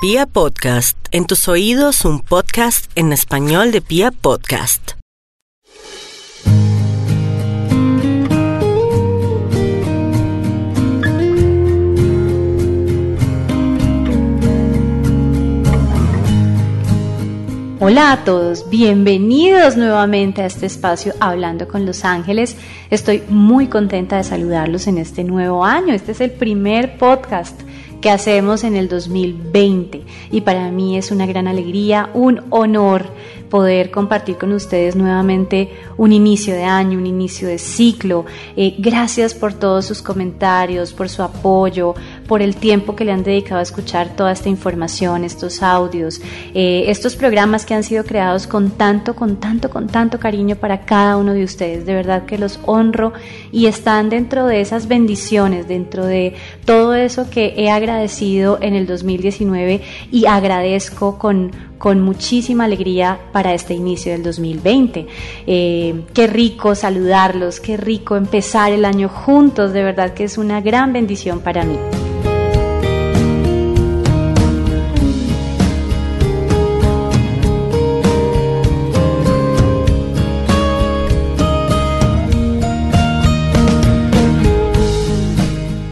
Pia Podcast, en tus oídos un podcast en español de Pia Podcast. Hola a todos, bienvenidos nuevamente a este espacio Hablando con los Ángeles. Estoy muy contenta de saludarlos en este nuevo año. Este es el primer podcast que hacemos en el 2020 y para mí es una gran alegría, un honor poder compartir con ustedes nuevamente un inicio de año, un inicio de ciclo. Eh, gracias por todos sus comentarios, por su apoyo, por el tiempo que le han dedicado a escuchar toda esta información, estos audios, eh, estos programas que han sido creados con tanto, con tanto, con tanto cariño para cada uno de ustedes. De verdad que los honro y están dentro de esas bendiciones, dentro de todo eso que he agradecido en el 2019 y agradezco con con muchísima alegría para este inicio del 2020. Eh, qué rico saludarlos, qué rico empezar el año juntos, de verdad que es una gran bendición para mí.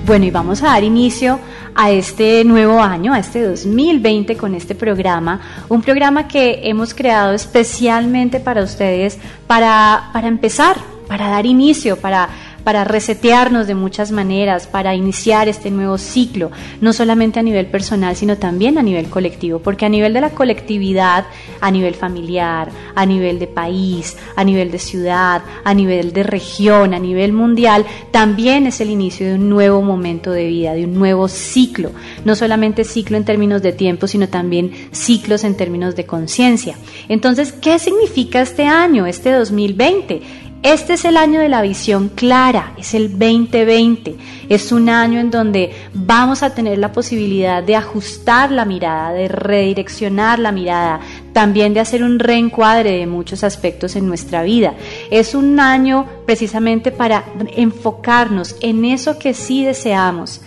Bueno, y vamos a dar inicio a este nuevo año, a este 2020 con este programa, un programa que hemos creado especialmente para ustedes, para, para empezar, para dar inicio, para para resetearnos de muchas maneras, para iniciar este nuevo ciclo, no solamente a nivel personal, sino también a nivel colectivo, porque a nivel de la colectividad, a nivel familiar, a nivel de país, a nivel de ciudad, a nivel de región, a nivel mundial, también es el inicio de un nuevo momento de vida, de un nuevo ciclo, no solamente ciclo en términos de tiempo, sino también ciclos en términos de conciencia. Entonces, ¿qué significa este año, este 2020? Este es el año de la visión clara, es el 2020. Es un año en donde vamos a tener la posibilidad de ajustar la mirada, de redireccionar la mirada, también de hacer un reencuadre de muchos aspectos en nuestra vida. Es un año precisamente para enfocarnos en eso que sí deseamos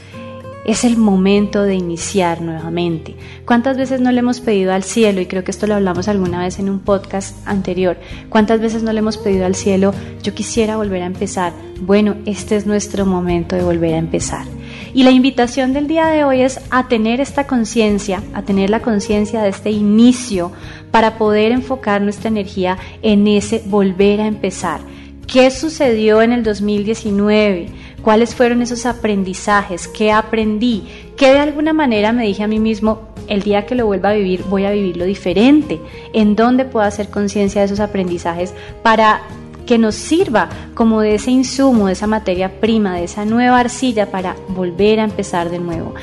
es el momento de iniciar nuevamente. ¿Cuántas veces no le hemos pedido al cielo, y creo que esto lo hablamos alguna vez en un podcast anterior, cuántas veces no le hemos pedido al cielo, yo quisiera volver a empezar? Bueno, este es nuestro momento de volver a empezar. Y la invitación del día de hoy es a tener esta conciencia, a tener la conciencia de este inicio para poder enfocar nuestra energía en ese volver a empezar. ¿Qué sucedió en el 2019? Cuáles fueron esos aprendizajes, qué aprendí, qué de alguna manera me dije a mí mismo, el día que lo vuelva a vivir voy a vivirlo diferente, en dónde puedo hacer conciencia de esos aprendizajes para que nos sirva como de ese insumo, de esa materia prima, de esa nueva arcilla para volver a empezar de nuevo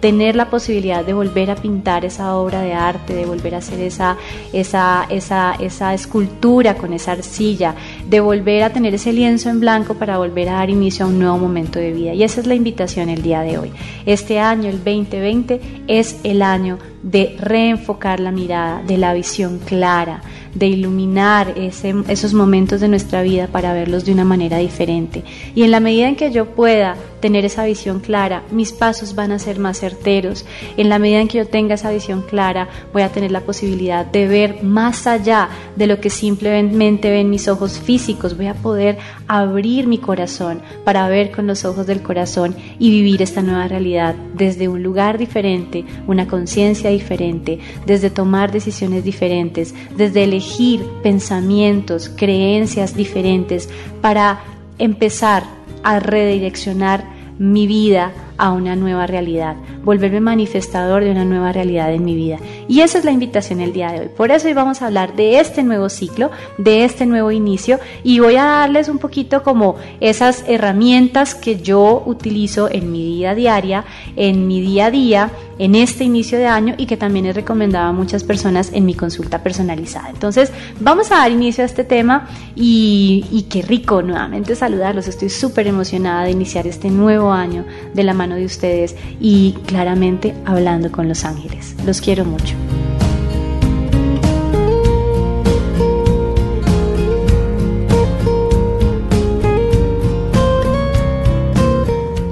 tener la posibilidad de volver a pintar esa obra de arte, de volver a hacer esa, esa, esa, esa escultura con esa arcilla, de volver a tener ese lienzo en blanco para volver a dar inicio a un nuevo momento de vida. Y esa es la invitación el día de hoy. Este año, el 2020, es el año de reenfocar la mirada, de la visión clara, de iluminar esos momentos de nuestra vida para verlos de una manera diferente. Y en la medida en que yo pueda tener esa visión clara, mis pasos van a ser más certeros. En la medida en que yo tenga esa visión clara, voy a tener la posibilidad de ver más allá de lo que simplemente ven mis ojos físicos. Voy a poder abrir mi corazón para ver con los ojos del corazón y vivir esta nueva realidad desde un lugar diferente, una conciencia diferente, desde tomar decisiones diferentes, desde elegir pensamientos, creencias diferentes para empezar a redireccionar mi vida a una nueva realidad, volverme manifestador de una nueva realidad en mi vida. Y esa es la invitación el día de hoy. Por eso hoy vamos a hablar de este nuevo ciclo, de este nuevo inicio y voy a darles un poquito como esas herramientas que yo utilizo en mi vida diaria, en mi día a día, en este inicio de año y que también he recomendado a muchas personas en mi consulta personalizada. Entonces, vamos a dar inicio a este tema y, qué rico nuevamente saludarlos. Estoy súper emocionada de iniciar este nuevo año de la mano de ustedes y claramente hablando con los ángeles. Los quiero mucho.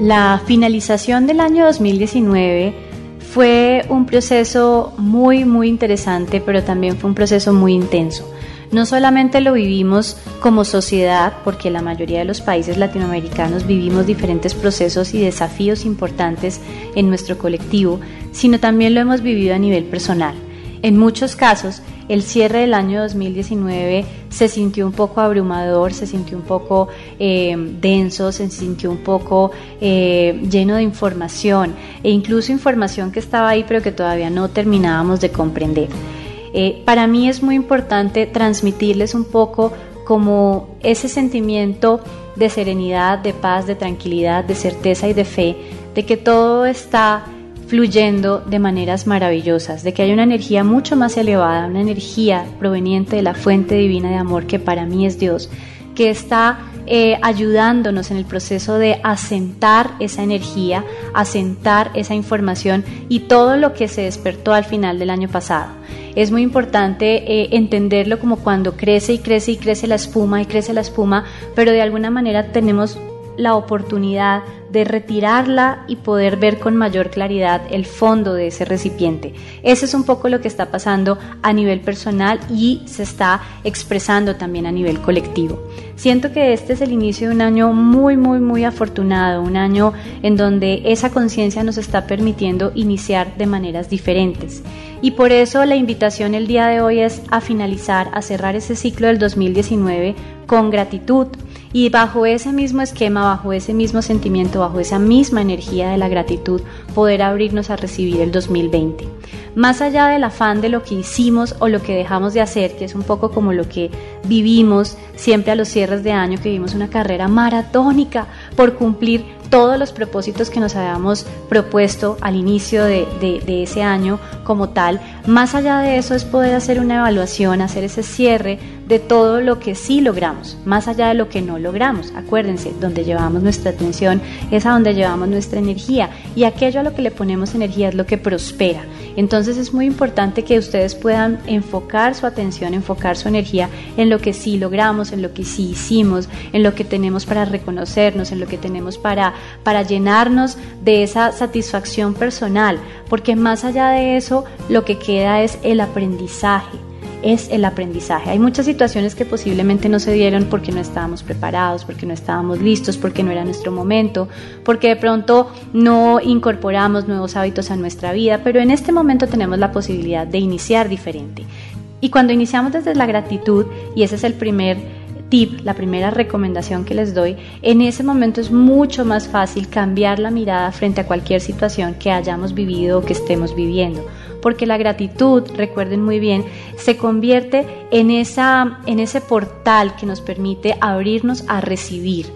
La finalización del año 2019 fue un proceso muy, muy interesante, pero también fue un proceso muy intenso. No solamente lo vivimos como sociedad, porque la mayoría de los países latinoamericanos vivimos diferentes procesos y desafíos importantes en nuestro colectivo, sino también lo hemos vivido a nivel personal. En muchos casos, el cierre del año 2019 se sintió un poco abrumador, se sintió un poco eh, denso, se sintió un poco eh, lleno de información e incluso información que estaba ahí pero que todavía no terminábamos de comprender. Eh, para mí es muy importante transmitirles un poco como ese sentimiento de serenidad, de paz, de tranquilidad, de certeza y de fe, de que todo está fluyendo de maneras maravillosas, de que hay una energía mucho más elevada, una energía proveniente de la fuente divina de amor que para mí es Dios, que está eh, ayudándonos en el proceso de asentar esa energía, asentar esa información y todo lo que se despertó al final del año pasado. Es muy importante eh, entenderlo como cuando crece y crece y crece la espuma y crece la espuma, pero de alguna manera tenemos la oportunidad de retirarla y poder ver con mayor claridad el fondo de ese recipiente. Eso es un poco lo que está pasando a nivel personal y se está expresando también a nivel colectivo. Siento que este es el inicio de un año muy, muy, muy afortunado, un año en donde esa conciencia nos está permitiendo iniciar de maneras diferentes. Y por eso la invitación el día de hoy es a finalizar, a cerrar ese ciclo del 2019 con gratitud, y bajo ese mismo esquema, bajo ese mismo sentimiento, bajo esa misma energía de la gratitud, poder abrirnos a recibir el 2020. Más allá del afán de lo que hicimos o lo que dejamos de hacer, que es un poco como lo que vivimos siempre a los cierres de año, que vivimos una carrera maratónica por cumplir todos los propósitos que nos habíamos propuesto al inicio de, de, ese año como tal. Más allá de eso es poder hacer una evaluación, hacer ese cierre de todo lo que sí logramos, más allá de lo que no logramos. Acuérdense, donde llevamos nuestra atención es a donde llevamos nuestra energía y aquello a lo que le ponemos energía es lo que prospera. Entonces es muy importante que ustedes puedan enfocar su atención, enfocar su energía en lo que sí logramos, en lo que sí hicimos, en lo que tenemos para reconocernos, en lo que tenemos para, para llenarnos de esa satisfacción personal, porque más allá de eso lo que queda es el aprendizaje es el aprendizaje. Hay muchas situaciones que posiblemente no se dieron porque no estábamos preparados, porque no estábamos listos, porque no era nuestro momento, porque de pronto no incorporamos nuevos hábitos a nuestra vida, pero en este momento tenemos la posibilidad de iniciar diferente. Y cuando iniciamos desde la gratitud, y ese es el primer tip, la primera recomendación que les doy, en ese momento es mucho más fácil cambiar la mirada frente a cualquier situación que hayamos vivido o que estemos viviendo porque la gratitud, recuerden muy bien, se convierte en, esa, en ese portal que nos permite abrirnos a recibir.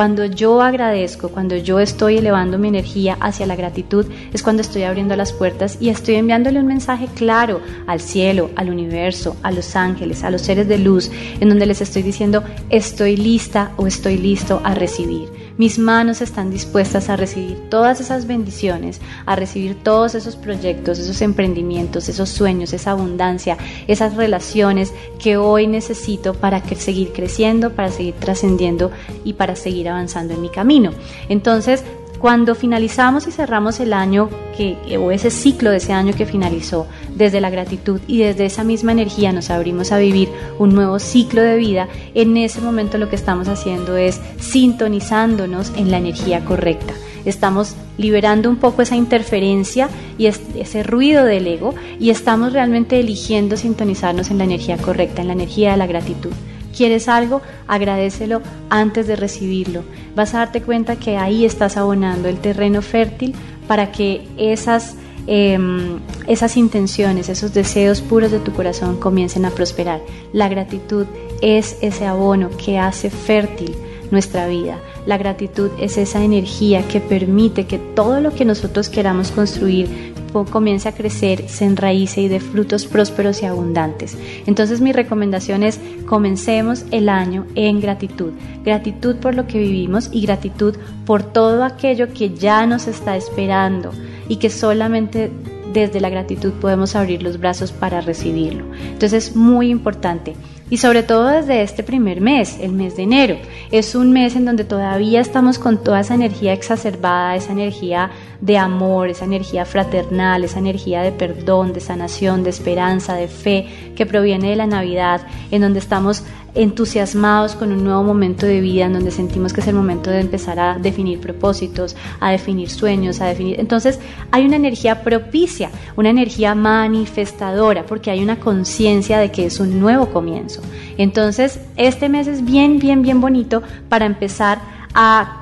Cuando yo agradezco, cuando yo estoy elevando mi energía hacia la gratitud, es cuando estoy abriendo las puertas y estoy enviándole un mensaje claro al cielo, al universo, a los ángeles, a los seres de luz, en donde les estoy diciendo, estoy lista o estoy listo a recibir. Mis manos están dispuestas a recibir todas esas bendiciones, a recibir todos esos proyectos, esos emprendimientos, esos sueños, esa abundancia, esas relaciones que hoy necesito para seguir creciendo, para seguir trascendiendo y para seguir avanzando en mi camino. Entonces, cuando finalizamos y cerramos el año que, o ese ciclo de ese año que finalizó, desde la gratitud y desde esa misma energía nos abrimos a vivir un nuevo ciclo de vida, en ese momento lo que estamos haciendo es sintonizándonos en la energía correcta. Estamos liberando un poco esa interferencia y ese ruido del ego y estamos realmente eligiendo sintonizarnos en la energía correcta, en la energía de la gratitud. ¿Quieres algo? Agradecelo antes de recibirlo. Vas a darte cuenta que ahí estás abonando el terreno fértil para que esas, em, esas intenciones, esos deseos puros de tu corazón comiencen a prosperar. La gratitud es ese abono que hace fértil nuestra vida. La gratitud es esa energía que permite que todo lo que nosotros queramos construir comience a crecer, se enraíce y de frutos prósperos y abundantes. Entonces mi recomendación es comencemos el año en gratitud. Gratitud por lo que vivimos y gratitud por todo aquello que ya nos está esperando y que solamente desde la gratitud podemos abrir los brazos para recibirlo. Entonces es muy importante y sobre todo desde este primer mes, el mes de enero. Es un mes en donde todavía estamos con toda esa energía exacerbada, esa energía de amor, esa energía fraternal, esa energía de perdón, de sanación, de esperanza, de fe que proviene de la Navidad, en donde estamos entusiasmados con un nuevo momento de vida, en donde sentimos que es el momento de empezar a definir propósitos, a definir sueños, a definir... Entonces hay una energía propicia, una energía manifestadora, porque hay una conciencia de que es un nuevo comienzo. Entonces este mes es bien, bien, bien bonito para empezar a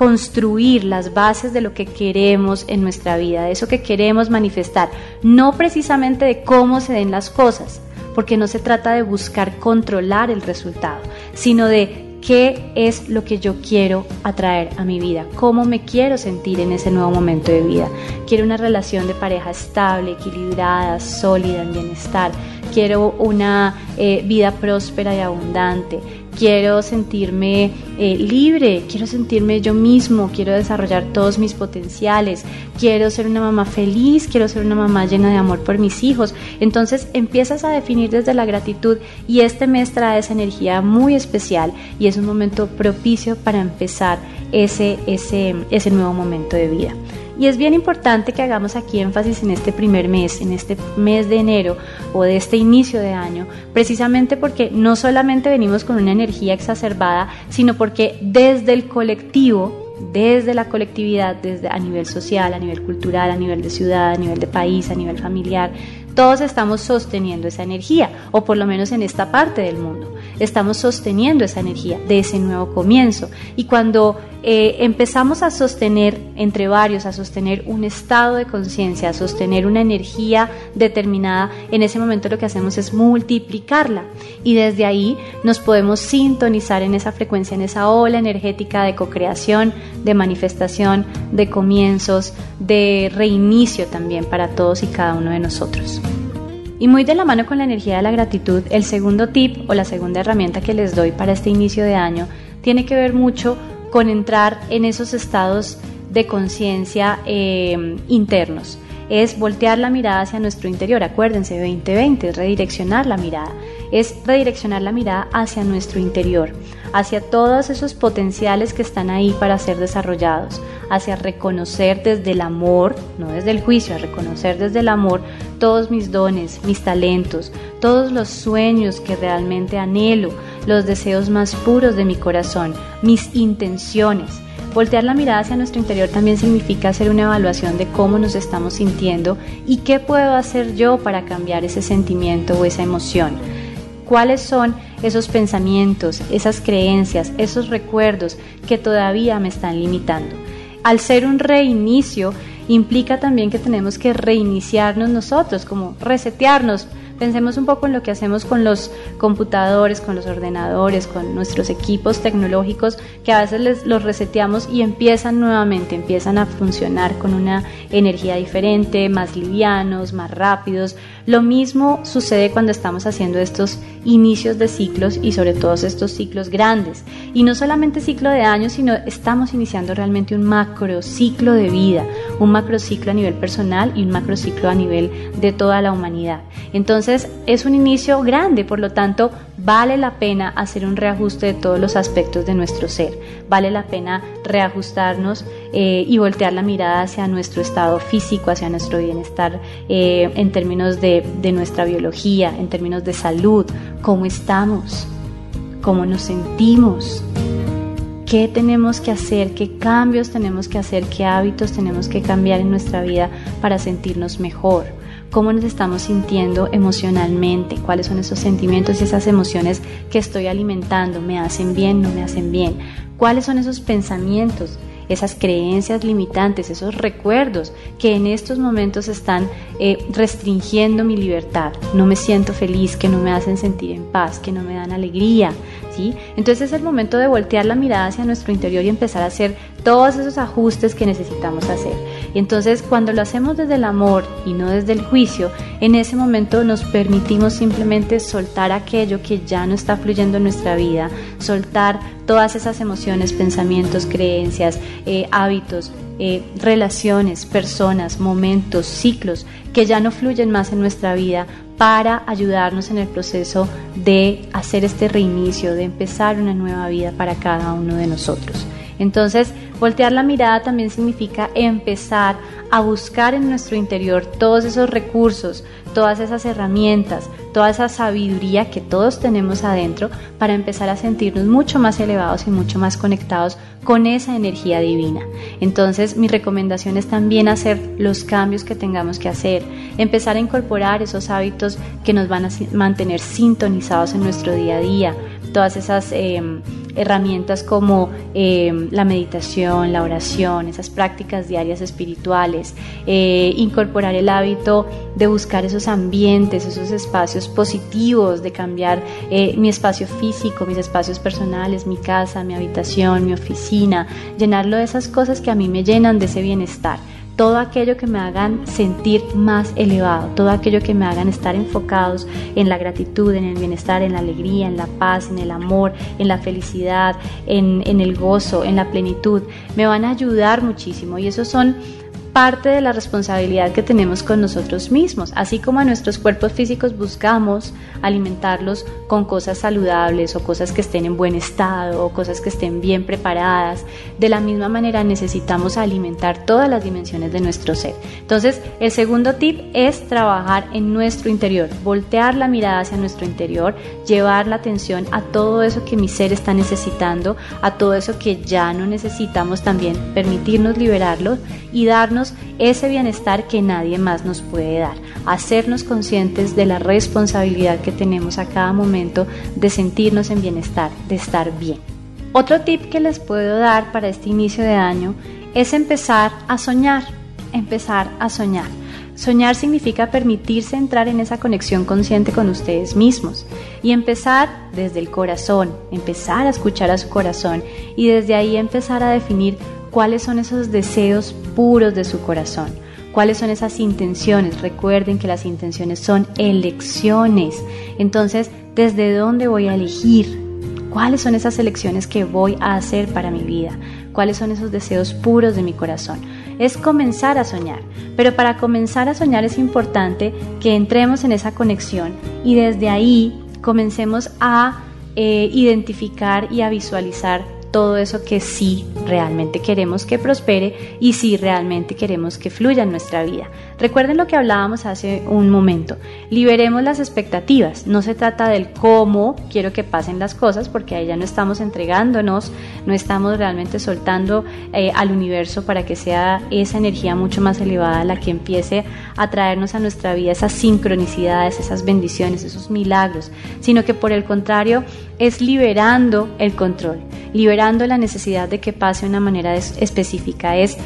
construir las bases de lo que queremos en nuestra vida, de eso que queremos manifestar, no precisamente de cómo se den las cosas, porque no se trata de buscar controlar el resultado, sino de qué es lo que yo quiero atraer a mi vida, cómo me quiero sentir en ese nuevo momento de vida. Quiero una relación de pareja estable, equilibrada, sólida, en bienestar. Quiero una eh, vida próspera y abundante quiero sentirme eh, libre, quiero sentirme yo mismo, quiero desarrollar todos mis potenciales, quiero ser una mamá feliz, quiero ser una mamá llena de amor por mis hijos. Entonces empiezas a definir desde la gratitud y este mes trae esa energía muy especial y es un momento propicio para empezar ese, ese, ese nuevo momento de vida. Y es bien importante que hagamos aquí énfasis en este primer mes, en este mes de enero o de este inicio de año, precisamente porque no solamente venimos con una energía exacerbada, sino porque desde el colectivo, desde la colectividad, desde a nivel social, a nivel cultural, a nivel de ciudad, a nivel de país, a nivel familiar, todos estamos sosteniendo esa energía, o por lo menos en esta parte del mundo, estamos sosteniendo esa energía de ese nuevo comienzo. Y cuando eh, empezamos a sostener entre varios, a sostener un estado de conciencia, a sostener una energía determinada, en ese momento lo que hacemos es multiplicarla. Y desde ahí nos podemos sintonizar en esa frecuencia, en esa ola energética de co-creación, de manifestación, de comienzos, de reinicio también para todos y cada uno de nosotros. Y muy de la mano con la energía de la gratitud, el segundo tip o la segunda herramienta que les doy para este inicio de año tiene que ver mucho con entrar en esos estados de conciencia eh, internos. Es voltear la mirada hacia nuestro interior. Acuérdense, 2020 es redireccionar la mirada. Es redireccionar la mirada hacia nuestro interior, hacia todos esos potenciales que están ahí para ser desarrollados, hacia reconocer desde el amor, no desde el juicio, a reconocer desde el amor todos mis dones, mis talentos, todos los sueños que realmente anhelo, los deseos más puros de mi corazón, mis intenciones. Voltear la mirada hacia nuestro interior también significa hacer una evaluación de cómo nos estamos sintiendo y qué puedo hacer yo para cambiar ese sentimiento o esa emoción. ¿Cuáles son esos pensamientos, esas creencias, esos recuerdos que todavía me están limitando? Al ser un reinicio, implica también que tenemos que reiniciarnos nosotros, como resetearnos, Pensemos un poco en lo que hacemos con los computadores, con los ordenadores, con nuestros equipos tecnológicos, que a veces los reseteamos y empiezan nuevamente, empiezan a funcionar con una energía diferente, más livianos, más rápidos. Lo mismo sucede cuando estamos haciendo estos inicios de ciclos y sobre todo estos ciclos grandes. Y no solamente ciclo de años, sino estamos iniciando realmente un macro ciclo de vida, un macro ciclo a nivel personal y un macro ciclo a nivel de toda la humanidad. Entonces, es un inicio grande, por lo tanto vale la pena hacer un reajuste de todos los aspectos de nuestro ser, vale la pena reajustarnos eh, y voltear la mirada hacia nuestro estado físico, hacia nuestro bienestar eh, en términos de, de nuestra biología, en términos de salud, cómo estamos, cómo nos sentimos qué tenemos que hacer, qué cambios tenemos que hacer, qué hábitos tenemos que cambiar en nuestra vida para sentirnos mejor cómo nos estamos sintiendo emocionalmente, cuáles son esos sentimientos y esas emociones que estoy alimentando, me hacen bien, no me hacen bien, cuáles son esos pensamientos, esas creencias limitantes, esos recuerdos que en estos momentos están eh, restringiendo mi libertad, no me siento feliz, que no me hacen sentir en paz, que no me dan alegría, ¿sí? Entonces es el momento de voltear la mirada hacia nuestro interior y empezar a hacer todos esos ajustes que necesitamos hacer. Entonces cuando lo hacemos desde el amor y no desde el juicio, en ese momento nos permitimos simplemente soltar aquello que ya no está fluyendo en nuestra vida, soltar todas esas emociones, pensamientos, creencias, eh, hábitos eh, relaciones, personas, momentos, ciclos que ya no fluyen más en nuestra vida para ayudarnos en el proceso de hacer este reinicio, de empezar una nueva vida para cada uno de nosotros. Entonces, voltear la mirada también significa empezar a buscar en nuestro interior todos esos recursos, todas esas herramientas, toda esa sabiduría que todos tenemos adentro para empezar a sentirnos mucho más elevados y mucho más conectados con esa energía divina. Entonces mi recomendación es también hacer los cambios que tengamos que hacer, empezar a incorporar esos hábitos que nos van a mantener sintonizados en nuestro día a día, todas esas em, herramientas como em, la meditación, la oración, esas prácticas diarias espirituales, eh, incorporar el hábito de buscar esos ambientes, esos espacios positivos, de cambiar eh, mi espacio físico, mis espacios personales, mi casa, mi habitación, mi oficina, llenarlo de esas cosas que a mí me llenan de ese bienestar todo aquello que me hagan sentir más elevado, todo aquello que me hagan estar enfocados en la gratitud, en el bienestar, en la alegría, en la paz, en el amor, en la felicidad, en, en el gozo, en la plenitud, me van a ayudar muchísimo. Y esos son parte de la responsabilidad que tenemos con nosotros mismos. Así como a nuestros cuerpos físicos buscamos alimentarlos con cosas saludables o cosas que estén en buen estado o cosas que estén bien preparadas, de la misma manera necesitamos alimentar todas las dimensiones de nuestro ser. Entonces, el segundo tip es trabajar en nuestro interior, voltear la mirada hacia nuestro interior, llevar la atención a todo eso que mi ser está necesitando, a todo eso que ya no necesitamos también, permitirnos liberarlo y darnos ese bienestar que nadie más nos puede dar, hacernos conscientes de la responsabilidad que tenemos a cada momento de sentirnos en bienestar, de estar bien. Otro tip que les puedo dar para este inicio de año es empezar a soñar, empezar a soñar. Soñar significa permitirse entrar en esa conexión consciente con ustedes mismos y empezar desde el corazón, empezar a escuchar a su corazón y desde ahí empezar a definir cuáles son esos deseos puros de su corazón, cuáles son esas intenciones. Recuerden que las intenciones son elecciones. Entonces, ¿desde dónde voy a elegir? ¿Cuáles son esas elecciones que voy a hacer para mi vida? ¿Cuáles son esos deseos puros de mi corazón? Es comenzar a soñar. Pero para comenzar a soñar es importante que entremos en esa conexión y desde ahí comencemos a eh, identificar y a visualizar todo eso que sí realmente queremos que prospere y sí realmente queremos que fluya en nuestra vida. Recuerden lo que hablábamos hace un momento. Liberemos las expectativas. No se trata del cómo quiero que pasen las cosas, porque ahí ya no estamos entregándonos, no estamos realmente soltando eh, al universo para que sea esa energía mucho más elevada la que empiece a traernos a nuestra vida esas sincronicidades, esas bendiciones, esos milagros, sino que por el contrario es liberando el control, liberando la necesidad de que pase de una manera específica. Es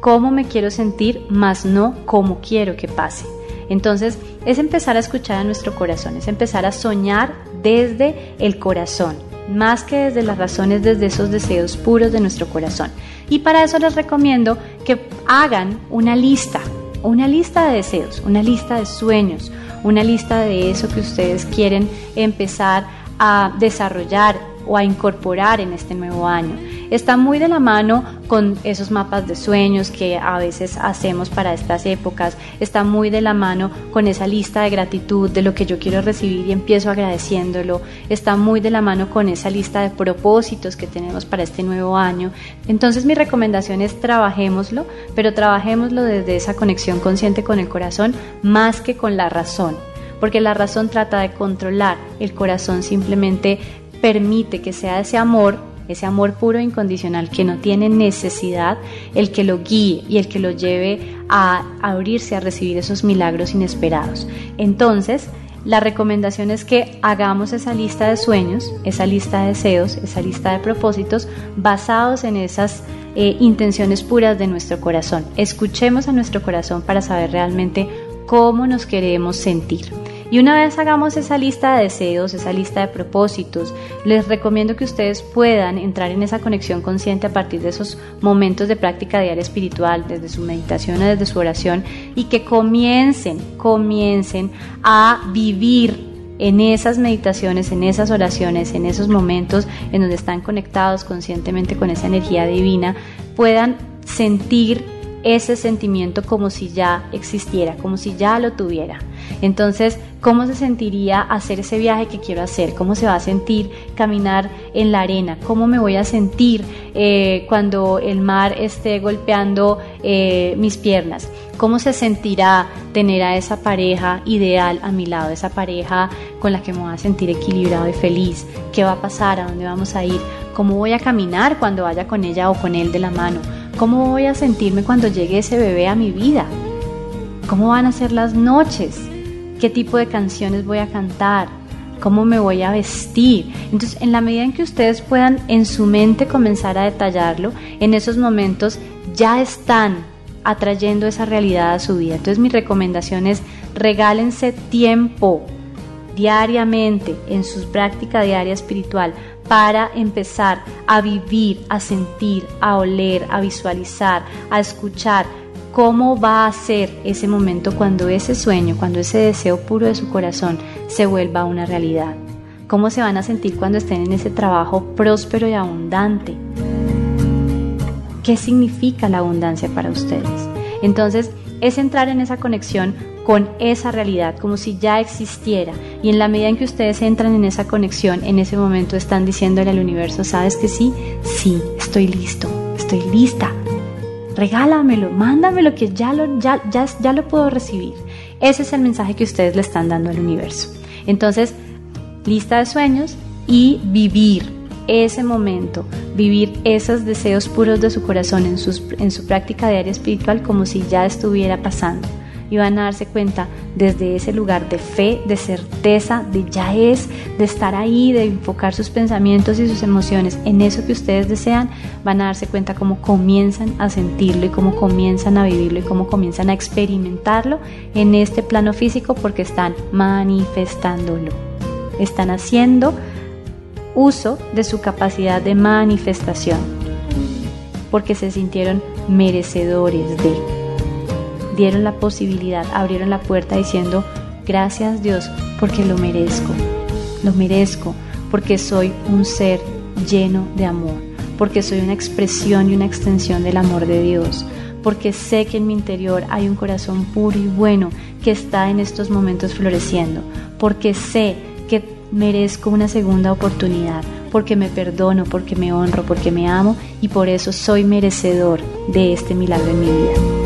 cómo me quiero sentir, más no cómo quiero que pase. Entonces es empezar a escuchar a nuestro corazón, es empezar a soñar desde el corazón, más que desde las razones, desde esos deseos puros de nuestro corazón. Y para eso les recomiendo que hagan una lista, una lista de deseos, una lista de sueños, una lista de eso que ustedes quieren empezar a desarrollar o a incorporar en este nuevo año. Está muy de la mano con esos mapas de sueños que a veces hacemos para estas épocas, está muy de la mano con esa lista de gratitud de lo que yo quiero recibir y empiezo agradeciéndolo, está muy de la mano con esa lista de propósitos que tenemos para este nuevo año. Entonces mi recomendación es trabajémoslo, pero trabajémoslo desde esa conexión consciente con el corazón más que con la razón porque la razón trata de controlar, el corazón simplemente permite que sea ese amor ese amor puro e incondicional que no tiene necesidad, el que lo guíe y el que lo lleve a abrirse a recibir esos milagros inesperados. Entonces, la recomendación es que hagamos esa lista de sueños, esa lista de deseos, esa lista de propósitos basados en esas eh, intenciones puras de nuestro corazón. Escuchemos a nuestro corazón para saber realmente cómo nos queremos sentir. Y una vez hagamos esa lista de deseos, esa lista de propósitos, les recomiendo que ustedes puedan entrar en esa conexión consciente a partir de esos momentos de práctica diaria espiritual, desde su meditación o desde su oración, y que comiencen, comiencen a vivir en esas meditaciones, en esas oraciones, en esos momentos en donde están conectados conscientemente con esa energía divina, puedan sentir ese sentimiento como si ya existiera, como si ya lo tuviera. Entonces, ¿cómo se sentiría hacer ese viaje que quiero hacer? ¿Cómo se va a sentir caminar en la arena? ¿Cómo me voy a sentir eh, cuando el mar esté golpeando eh, mis piernas? ¿Cómo se sentirá tener a esa pareja ideal a mi lado, esa pareja con la que me voy a sentir equilibrado y feliz? ¿Qué va a pasar? ¿A dónde vamos a ir? ¿Cómo voy a caminar cuando vaya con ella o con él de la mano? ¿Cómo voy a sentirme cuando llegue ese bebé a mi vida? ¿Cómo van a ser las noches? ¿Qué tipo de canciones voy a cantar? ¿Cómo me voy a vestir? Entonces, en la medida en que ustedes puedan en su mente comenzar a detallarlo, en esos momentos ya están atrayendo esa realidad a su vida. Entonces, mi recomendación es regálense tiempo diariamente en su práctica diaria espiritual para empezar a vivir, a sentir, a oler, a visualizar, a escuchar cómo va a ser ese momento cuando ese sueño, cuando ese deseo puro de su corazón se vuelva una realidad. Cómo se van a sentir cuando estén en ese trabajo próspero y abundante. ¿Qué significa la abundancia para ustedes? Entonces, es entrar en esa conexión con esa realidad, como si ya existiera. Y en la medida en que ustedes entran en esa conexión, en ese momento están diciéndole al universo, ¿sabes que sí? Sí, estoy listo, estoy lista. Regálamelo, mándamelo que ya lo, ya, ya, ya lo puedo recibir. Ese es el mensaje que ustedes le están dando al universo. Entonces, lista de sueños y vivir ese momento, vivir esos deseos puros de su corazón en, en su práctica diaria espiritual como si ya estuviera pasando. Y van a darse cuenta desde ese lugar de fe, de certeza, de ya es, de estar ahí, de enfocar sus pensamientos y sus emociones en eso que ustedes desean, van a darse cuenta cómo comienzan a sentirlo y cómo comienzan a vivirlo y cómo comienzan a experimentarlo en este plano físico porque están manifestándolo. Están haciendo uso de su capacidad de manifestación, porque se sintieron merecedores de. Dieron la posibilidad, abrieron la puerta diciendo, gracias Dios, porque lo merezco, lo merezco, porque soy un ser lleno de amor, porque soy una expresión y una extensión del amor de Dios, porque sé que en mi interior hay un corazón puro y bueno que está en estos momentos floreciendo, porque sé que merezco una segunda oportunidad, porque me perdono, porque me honro, porque me amo y por eso soy merecedor de este milagro en mi vida.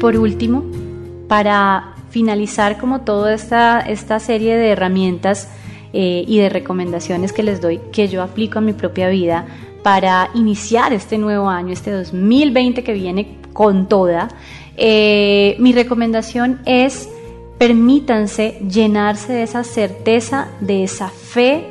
Por último, para finalizar como toda esta, esta serie de herramientas eh, y de recomendaciones que les doy que yo aplico a mi propia vida para iniciar este nuevo año, este 2020 que viene con toda. Eh, mi recomendación es permítanse llenarse de esa certeza, de esa fe,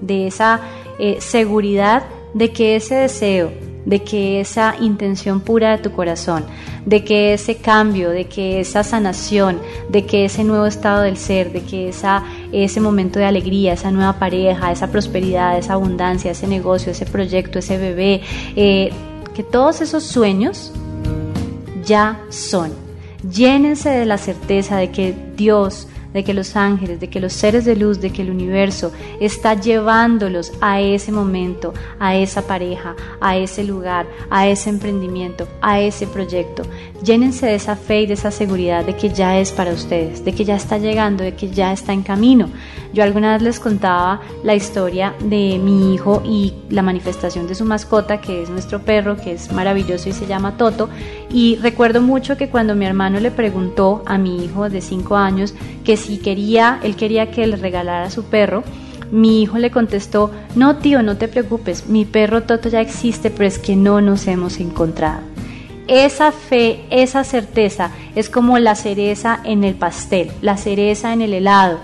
de esa eh, seguridad de que ese deseo, de que esa intención pura de tu corazón, de que ese cambio, de que esa sanación, de que ese nuevo estado del ser, de que esa, ese momento de alegría, esa nueva pareja, esa prosperidad, esa abundancia, ese negocio, ese proyecto, ese bebé, eh, que todos esos sueños ya son. Llénense de la certeza de que Dios de que los ángeles, de que los seres de luz, de que el universo está llevándolos a ese momento, a esa pareja, a ese lugar, a ese emprendimiento, a ese proyecto. Llénense de esa fe y de esa seguridad de que ya es para ustedes, de que ya está llegando, de que ya está en camino. Yo alguna vez les contaba la historia de mi hijo y la manifestación de su mascota, que es nuestro perro, que es maravilloso y se llama Toto. Y recuerdo mucho que cuando mi hermano le preguntó a mi hijo de 5 años que si quería, él quería que le regalara su perro, mi hijo le contestó, no tío, no te preocupes, mi perro Toto ya existe, pero es que no nos hemos encontrado. Esa fe, esa certeza es como la cereza en el pastel, la cereza en el helado,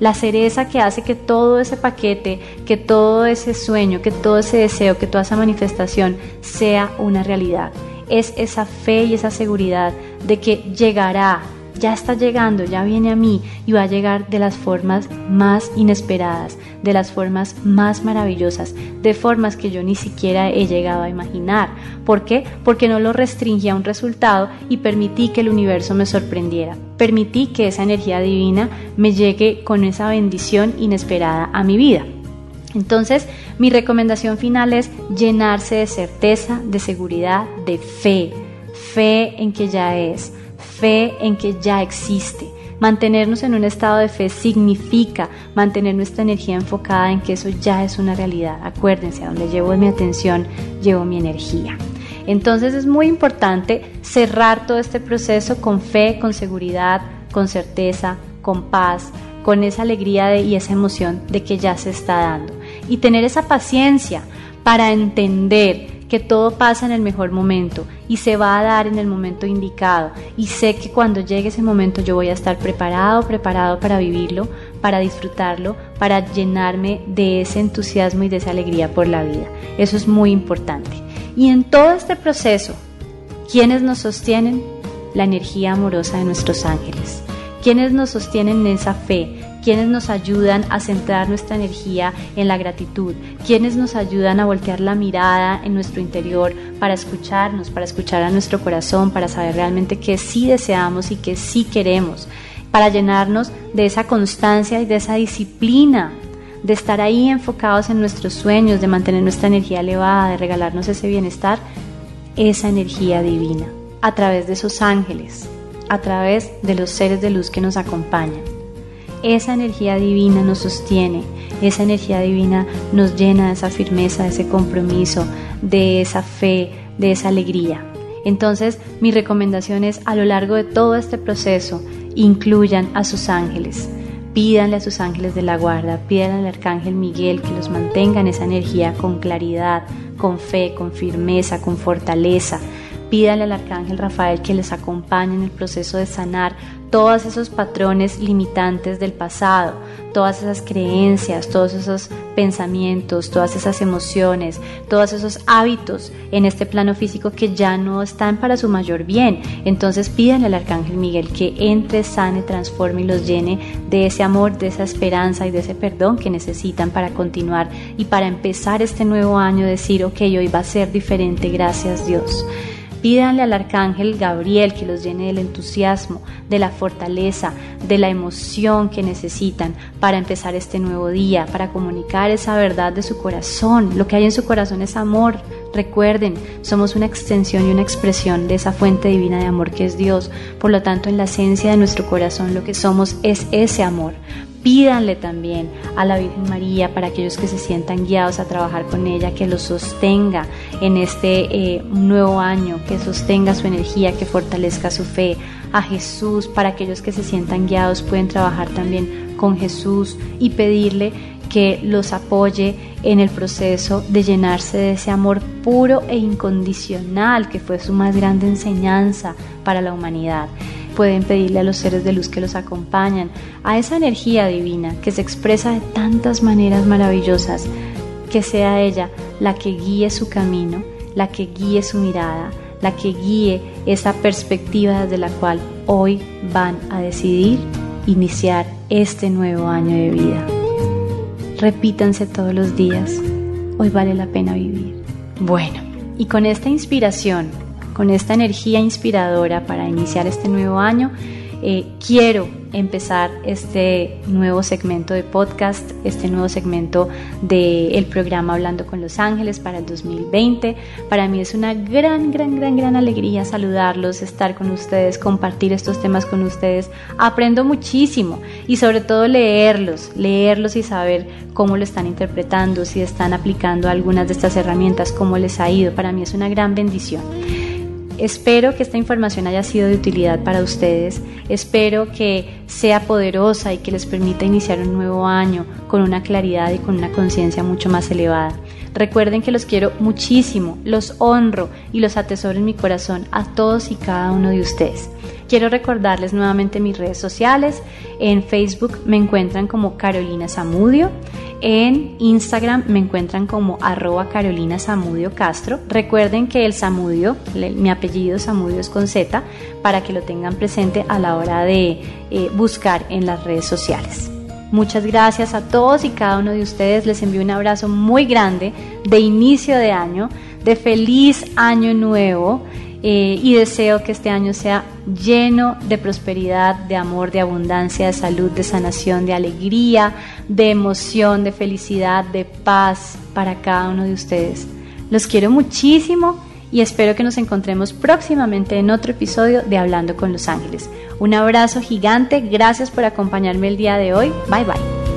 la cereza que hace que todo ese paquete, que todo ese sueño, que todo ese deseo, que toda esa manifestación sea una realidad. Es esa fe y esa seguridad de que llegará, ya está llegando, ya viene a mí y va a llegar de las formas más inesperadas, de las formas más maravillosas, de formas que yo ni siquiera he llegado a imaginar. ¿Por qué? Porque no lo restringí a un resultado y permití que el universo me sorprendiera. Permití que esa energía divina me llegue con esa bendición inesperada a mi vida. Entonces, mi recomendación final es llenarse de certeza, de seguridad, de fe, fe en que ya es, fe en que ya existe. Mantenernos en un estado de fe significa mantener nuestra energía enfocada en que eso ya es una realidad. Acuérdense, a donde llevo mi atención, llevo mi energía. Entonces es muy importante cerrar todo este proceso con fe, con seguridad, con certeza, con paz, con esa alegría y esa emoción de que ya se está dando. Y tener esa paciencia para entender que todo pasa en el mejor momento y se va a dar en el momento indicado. Y sé que cuando llegue ese momento yo voy a estar preparado, preparado para vivirlo, para disfrutarlo, para llenarme de ese entusiasmo y de esa alegría por la vida. Eso es muy importante. Y en todo este proceso, ¿quiénes nos sostienen? La energía amorosa de nuestros ángeles. ¿Quiénes nos sostienen en esa fe? Quienes nos ayudan a centrar nuestra energía en la gratitud, quienes nos ayudan a voltear la mirada en nuestro interior para escucharnos, para escuchar a nuestro corazón, para saber realmente que sí deseamos y que sí queremos, para llenarnos de esa constancia y de esa disciplina de estar ahí enfocados en nuestros sueños, de mantener nuestra energía elevada, de regalarnos ese bienestar, esa energía divina, a través de esos ángeles, a través de los seres de luz que nos acompañan. Esa energía divina nos sostiene, esa energía divina nos llena de esa firmeza, de ese compromiso, de esa fe, de esa alegría. Entonces, mi recomendación es a lo largo de todo este proceso, incluyan a sus ángeles. Pídanle a sus ángeles de la guarda, pídanle al arcángel Miguel que los mantenga en esa energía con claridad, con fe, con firmeza, con fortaleza. Pídanle al arcángel Rafael que les acompañe en el proceso de sanar todos esos patrones limitantes del pasado, todas esas creencias, todos esos pensamientos, todas esas emociones, todos esos hábitos en este plano físico que ya no están para su mayor bien. Entonces pídanle al Arcángel Miguel que entre, sane, transforme y los llene de ese amor, de esa esperanza y de ese perdón que necesitan para continuar y para empezar este nuevo año, decir, ok, hoy va a ser diferente, gracias Dios. Pídanle al arcángel Gabriel que los llene del entusiasmo, de la fortaleza, de la emoción que necesitan para empezar este nuevo día, para comunicar esa verdad de su corazón. Lo que hay en su corazón es amor. Recuerden, somos una extensión y una expresión de esa fuente divina de amor que es Dios. Por lo tanto, en la esencia de nuestro corazón lo que somos es ese amor. Pídanle también a la Virgen María para aquellos que se sientan guiados a trabajar con ella, que los sostenga en este eh, nuevo año, que sostenga su energía, que fortalezca su fe. A Jesús, para aquellos que se sientan guiados, pueden trabajar también con Jesús y pedirle que los apoye en el proceso de llenarse de ese amor puro e incondicional que fue su más grande enseñanza para la humanidad pueden pedirle a los seres de luz que los acompañan, a esa energía divina que se expresa de tantas maneras maravillosas, que sea ella la que guíe su camino, la que guíe su mirada, la que guíe esa perspectiva desde la cual hoy van a decidir iniciar este nuevo año de vida. Repítanse todos los días, hoy vale la pena vivir. Bueno, y con esta inspiración con esta energía inspiradora para iniciar este nuevo año, eh, quiero empezar este nuevo segmento de podcast, este nuevo segmento del programa Hablando con los Ángeles para el 2020. Para mí es una gran, gran, gran, gran alegría saludarlos, estar con ustedes, compartir estos temas con ustedes. Aprendo muchísimo y sobre todo leerlos, leerlos y saber cómo lo están interpretando, si están aplicando algunas de estas herramientas, cómo les ha ido. Para mí es una gran bendición. Espero que esta información haya sido de utilidad para ustedes. Espero que sea poderosa y que les permita iniciar un nuevo año con una claridad y con una conciencia mucho más elevada. Recuerden que los quiero muchísimo, los honro y los atesoro en mi corazón a todos y cada uno de ustedes. Quiero recordarles nuevamente mis redes sociales. En Facebook me encuentran como Carolina Zamudio. En Instagram me encuentran como arroba Carolina Zamudio Castro. Recuerden que el Zamudio, mi apellido Zamudio es con Z, para que lo tengan presente a la hora de eh, buscar en las redes sociales. Muchas gracias a todos y cada uno de ustedes. Les envío un abrazo muy grande de inicio de año, de feliz año nuevo eh, y deseo que este año sea lleno de prosperidad, de amor, de abundancia, de salud, de sanación, de alegría, de emoción, de felicidad, de paz para cada uno de ustedes. Los quiero muchísimo y espero que nos encontremos próximamente en otro episodio de Hablando con los Ángeles. Un abrazo gigante, gracias por acompañarme el día de hoy, bye bye.